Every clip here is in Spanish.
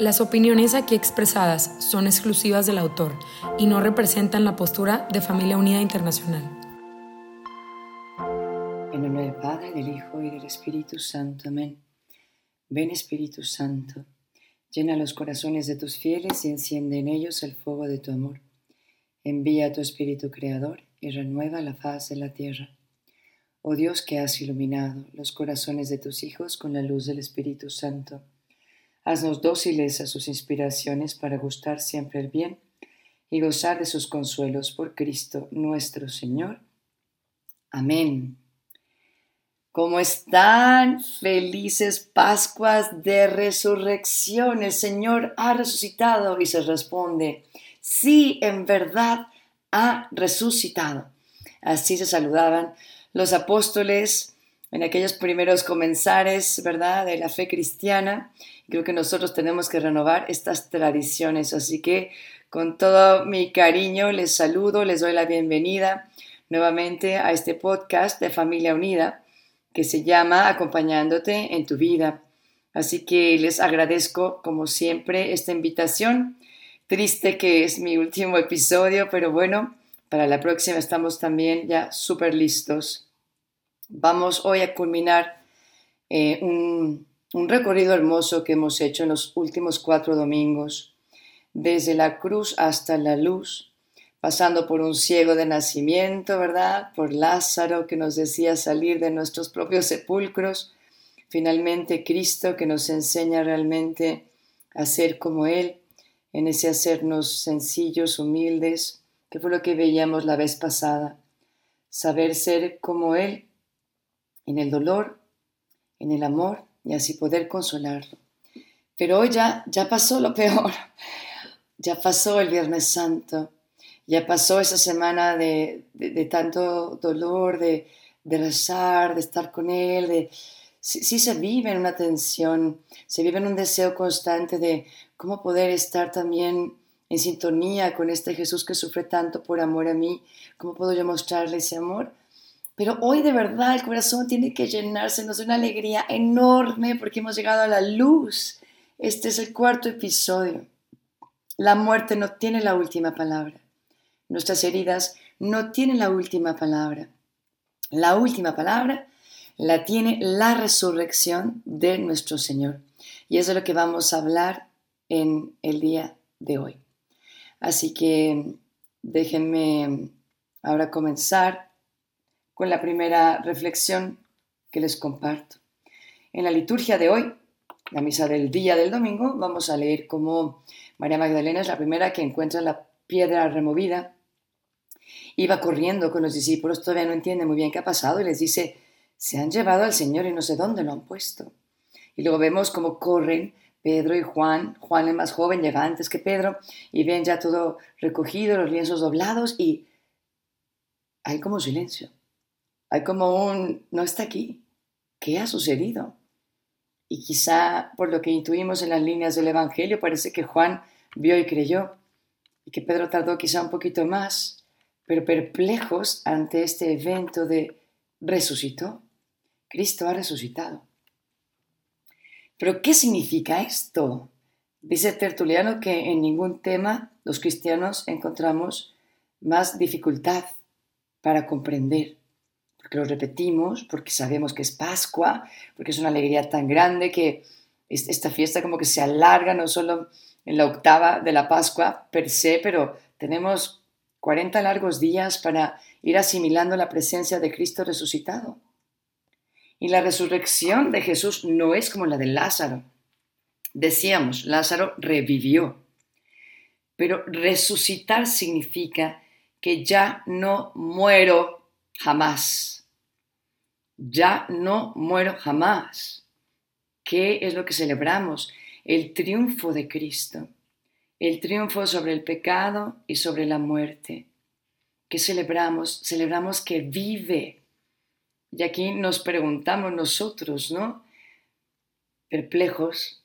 Las opiniones aquí expresadas son exclusivas del autor y no representan la postura de Familia Unida Internacional. En nombre del Padre, del Hijo y del Espíritu Santo. Amén. Ven Espíritu Santo, llena los corazones de tus fieles y enciende en ellos el fuego de tu amor. Envía a tu Espíritu Creador y renueva la faz de la tierra. Oh Dios que has iluminado los corazones de tus hijos con la luz del Espíritu Santo Haznos dóciles a sus inspiraciones para gustar siempre el bien y gozar de sus consuelos por Cristo nuestro Señor. Amén. ¿Cómo están? Felices Pascuas de Resurrección. El Señor ha resucitado y se responde, sí, en verdad ha resucitado. Así se saludaban los apóstoles en aquellos primeros comenzares, ¿verdad?, de la fe cristiana. Creo que nosotros tenemos que renovar estas tradiciones, así que con todo mi cariño les saludo, les doy la bienvenida nuevamente a este podcast de Familia Unida que se llama Acompañándote en tu vida. Así que les agradezco como siempre esta invitación. Triste que es mi último episodio, pero bueno, para la próxima estamos también ya súper listos. Vamos hoy a culminar eh, un, un recorrido hermoso que hemos hecho en los últimos cuatro domingos, desde la cruz hasta la luz, pasando por un ciego de nacimiento, ¿verdad? Por Lázaro que nos decía salir de nuestros propios sepulcros, finalmente Cristo que nos enseña realmente a ser como Él, en ese hacernos sencillos, humildes, que fue lo que veíamos la vez pasada, saber ser como Él en el dolor, en el amor y así poder consolarlo. Pero hoy ya, ya pasó lo peor, ya pasó el Viernes Santo, ya pasó esa semana de, tanto dolor, de, de, rezar, de estar con Él, de, sí, se vive en una tensión, se vive en un deseo constante de cómo poder estar también en sintonía con este Jesús que sufre tanto por amor a mí, cómo puedo yo mostrarle ese amor pero hoy de verdad el corazón tiene que llenársenos de una alegría enorme porque hemos llegado a la luz. Este es el cuarto episodio. La muerte no tiene la última palabra. Nuestras heridas no tienen la última palabra. La última palabra la tiene la resurrección de nuestro Señor. Y eso es lo que vamos a hablar en el día de hoy. Así que déjenme ahora comenzar con la primera reflexión que les comparto. En la liturgia de hoy, la misa del día del domingo, vamos a leer cómo María Magdalena es la primera que encuentra la piedra removida. Iba corriendo con los discípulos, todavía no entiende muy bien qué ha pasado y les dice, se han llevado al Señor y no sé dónde lo han puesto. Y luego vemos cómo corren Pedro y Juan, Juan el más joven llega antes que Pedro y ven ya todo recogido, los lienzos doblados y hay como silencio. Hay como un, no está aquí. ¿Qué ha sucedido? Y quizá por lo que intuimos en las líneas del Evangelio, parece que Juan vio y creyó, y que Pedro tardó quizá un poquito más, pero perplejos ante este evento de resucitó. Cristo ha resucitado. Pero ¿qué significa esto? Dice Tertuliano que en ningún tema los cristianos encontramos más dificultad para comprender porque lo repetimos, porque sabemos que es Pascua, porque es una alegría tan grande que esta fiesta como que se alarga no solo en la octava de la Pascua per se, pero tenemos 40 largos días para ir asimilando la presencia de Cristo resucitado. Y la resurrección de Jesús no es como la de Lázaro. Decíamos, Lázaro revivió, pero resucitar significa que ya no muero jamás. Ya no muero jamás. ¿Qué es lo que celebramos? El triunfo de Cristo. el triunfo sobre el pecado y sobre la muerte. ¿Qué celebramos? Celebramos que vive. Y aquí nos preguntamos nosotros, ¿no? Perplejos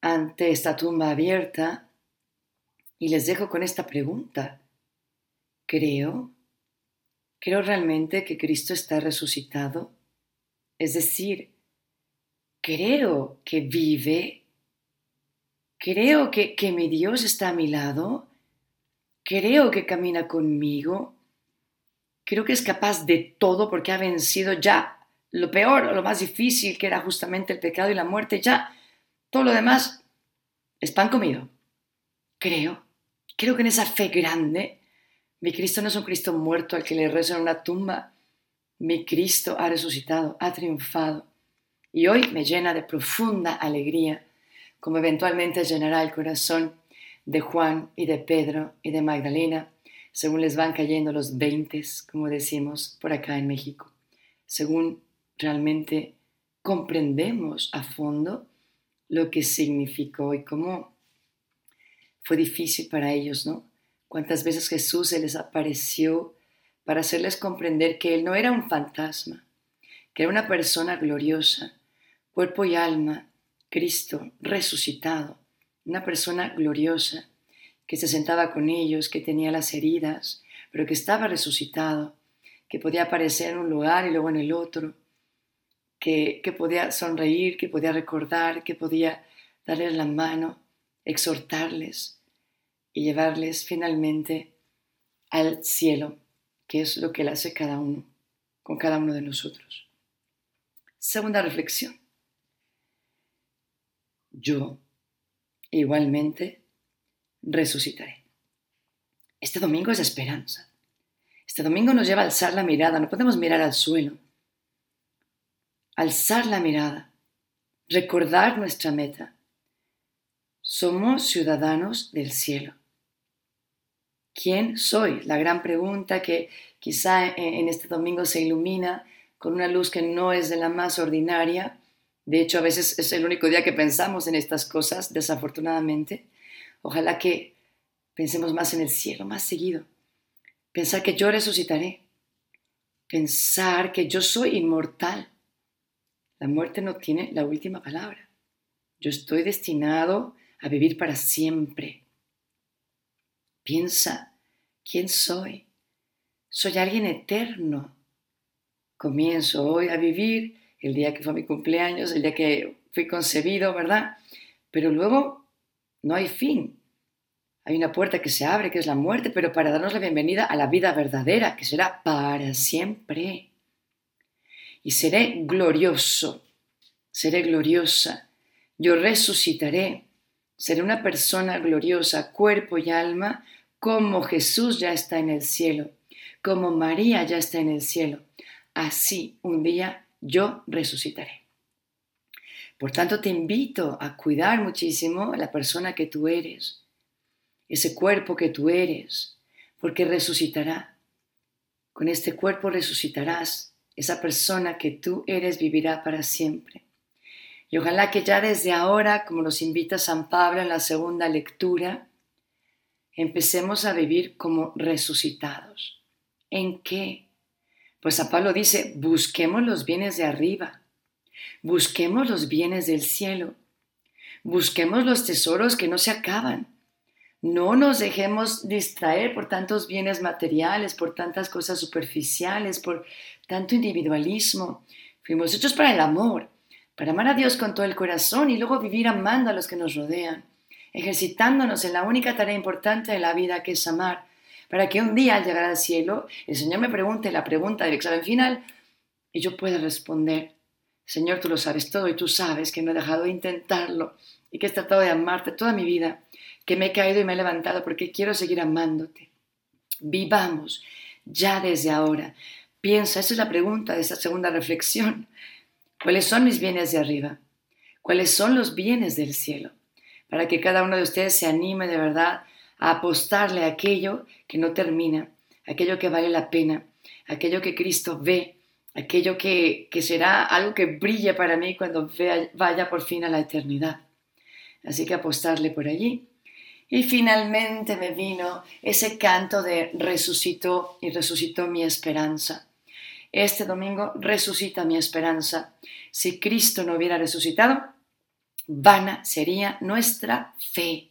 ante esta tumba abierta, y les dejo con esta pregunta. ¿Creo? ¿Creo realmente que Cristo está resucitado? Es decir, ¿creo que vive? ¿Creo que, que mi Dios está a mi lado? ¿Creo que camina conmigo? Creo que es capaz de todo porque ha vencido ya lo peor, lo más difícil, que era justamente el pecado y la muerte. Ya todo lo demás es pan comido. Creo, creo que en esa fe grande, mi Cristo no es un Cristo muerto al que le rezo en una tumba. Mi Cristo ha resucitado, ha triunfado. Y hoy me llena de profunda alegría, como eventualmente llenará el corazón de Juan y de Pedro y de Magdalena, según les van cayendo los veintes, como decimos por acá en México, según realmente comprendemos a fondo lo que significó y cómo fue difícil para ellos, ¿no? Cuántas veces Jesús se les apareció para hacerles comprender que Él no era un fantasma, que era una persona gloriosa, cuerpo y alma, Cristo resucitado, una persona gloriosa, que se sentaba con ellos, que tenía las heridas, pero que estaba resucitado, que podía aparecer en un lugar y luego en el otro, que, podía sonreír, que podía recordar, que podía darles la mano, exhortarles y llevarles finalmente al cielo, que es lo que él hace cada uno, con cada uno de nosotros. Segunda reflexión. Yo igualmente resucitaré. Este domingo es esperanza. Este domingo nos lleva a alzar la mirada, no podemos mirar al suelo alzar la mirada, recordar nuestra meta. Somos ciudadanos del cielo. ¿Quién soy? La gran pregunta que quizá en este domingo se ilumina con una luz que no es de la más ordinaria. De hecho, a veces es el único día que pensamos en estas cosas, desafortunadamente. Ojalá que pensemos más en el cielo, más seguido. Pensar que yo resucitaré. Pensar que yo soy inmortal la muerte no tiene la última palabra. Yo estoy destinado a vivir para siempre. Piensa, ¿quién soy? Soy alguien eterno. Comienzo hoy a vivir el día que fue mi cumpleaños, el día que fui concebido, ¿verdad? Pero luego no hay fin. Hay una puerta que se abre, que es la muerte, pero para darnos la bienvenida a la vida verdadera, que será para siempre y seré glorioso, seré gloriosa, yo resucitaré, seré una persona gloriosa, cuerpo y alma, como Jesús ya está en el cielo, como María ya está en el cielo. Así un día yo resucitaré. Por tanto, te invito a cuidar muchísimo la persona que tú eres, ese cuerpo que tú eres, porque resucitará. Con este cuerpo resucitarás esa persona que tú eres vivirá para siempre. Y ojalá que ya desde ahora, como nos invita San Pablo en la segunda lectura, empecemos a vivir como resucitados. ¿En qué? Pues San Pablo dice, busquemos los bienes de arriba, busquemos los bienes del cielo, busquemos los tesoros que no se acaban, no nos dejemos distraer por tantos bienes materiales, por tantas cosas superficiales, por tanto individualismo. Fuimos hechos para el amor, para amar a Dios con todo el corazón y luego vivir amando a los que nos rodean, ejercitándonos en la única tarea importante de la vida que es amar, para que un día al llegar al cielo el Señor me pregunte la pregunta del examen final y yo pueda responder, Señor, tú lo sabes todo y tú sabes que no he dejado de intentarlo y que he tratado de amarte toda mi vida que me he caído y me he levantado porque quiero seguir amándote. Vivamos ya desde ahora. Piensa, esa es la pregunta de esta segunda reflexión. ¿Cuáles son mis bienes de arriba? ¿Cuáles son los bienes del cielo? Para que cada uno de ustedes se anime de verdad a apostarle a aquello que no termina, aquello que vale la pena, aquello que Cristo ve, aquello que, que será algo que brille para mí cuando vaya por fin a la eternidad. Así que apostarle por allí Y finalmente me vino ese canto de resucitó y resucitó mi esperanza. Este domingo resucita mi esperanza. Si Cristo no hubiera resucitado, vana sería nuestra fe.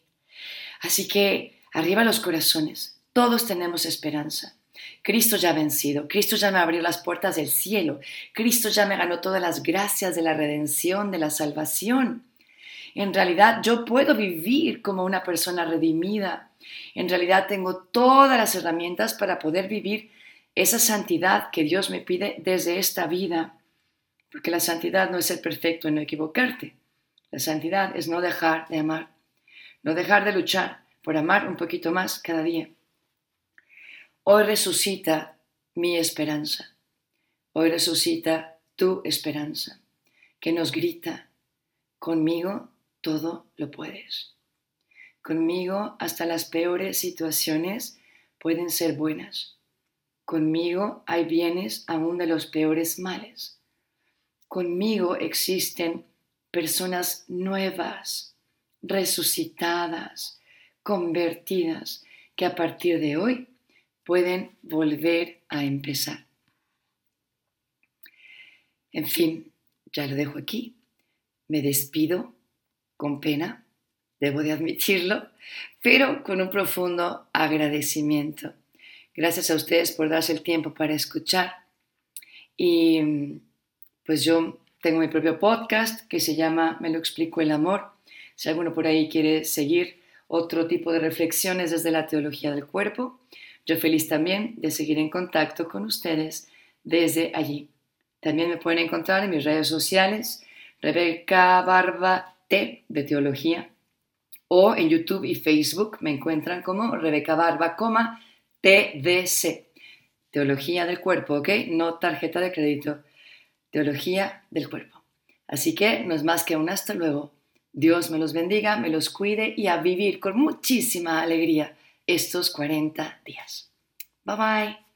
Así que arriba los corazones, todos tenemos esperanza. Cristo ya ha vencido, Cristo ya me abrió las puertas del cielo, Cristo ya me ganó todas las gracias de la redención, de la salvación. En realidad yo puedo vivir como una persona redimida. En realidad tengo todas las herramientas para poder vivir esa santidad que Dios me pide desde esta vida. Porque la santidad no es ser perfecto y no equivocarte. La santidad es no dejar de amar, no dejar de luchar por amar un poquito más cada día. Hoy resucita mi esperanza. Hoy resucita tu esperanza, que nos grita, conmigo todo lo puedes. Conmigo hasta las peores situaciones pueden ser buenas. Conmigo hay bienes aún de los peores males. Conmigo existen personas nuevas, resucitadas, convertidas, que a partir de hoy pueden volver a empezar. En fin, ya lo dejo aquí. Me despido con pena, debo de admitirlo, pero con un profundo agradecimiento. Gracias a ustedes por darse el tiempo para escuchar. Y pues yo tengo mi propio podcast que se llama Me lo explico el amor. Si alguno por ahí quiere seguir otro tipo de reflexiones desde la teología del cuerpo, yo feliz también de seguir en contacto con ustedes desde allí. También me pueden encontrar en mis redes sociales, Rebeca Barba T de Teología, o en YouTube y Facebook me encuentran como Rebeca Barba, TDC, Teología del Cuerpo, ¿ok? No tarjeta de crédito, Teología del Cuerpo. Así que no es más que un hasta luego. Dios me los bendiga, me los cuide y a vivir con muchísima alegría estos 40 días. Bye bye.